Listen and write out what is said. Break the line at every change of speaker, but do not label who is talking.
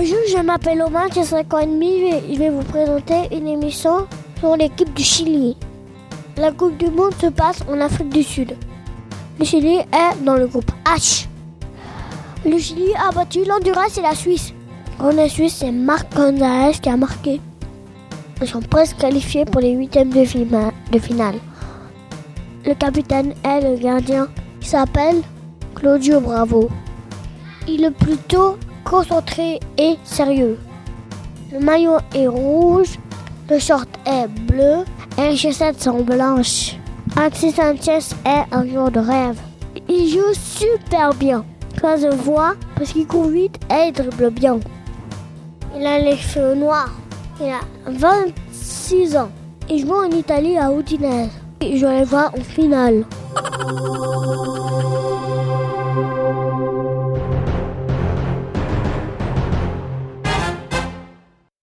Bonjour, je m'appelle Omar, j'ai 5 ans et demi. Je vais vous présenter une émission sur l'équipe du Chili. La Coupe du Monde se passe en Afrique du Sud. Le Chili est dans le groupe H. Le Chili a battu l'Honduras et la Suisse. En la Suisse, c'est Marc Gonzalez qui a marqué. Ils sont presque qualifiés pour les huitièmes de, de finale. Le capitaine est le gardien qui s'appelle Claudio Bravo. Il est plutôt concentré et sérieux. Le maillot est rouge, le short est bleu et les chaussettes sont blanches. Alexis Sanchez est un joueur de rêve. Il joue super bien. Ça se voit parce qu'il court vite et il dribble bien. Il a les cheveux noirs. Il a 26 ans. Il joue en Italie à Udinese. Je vais voir en finale.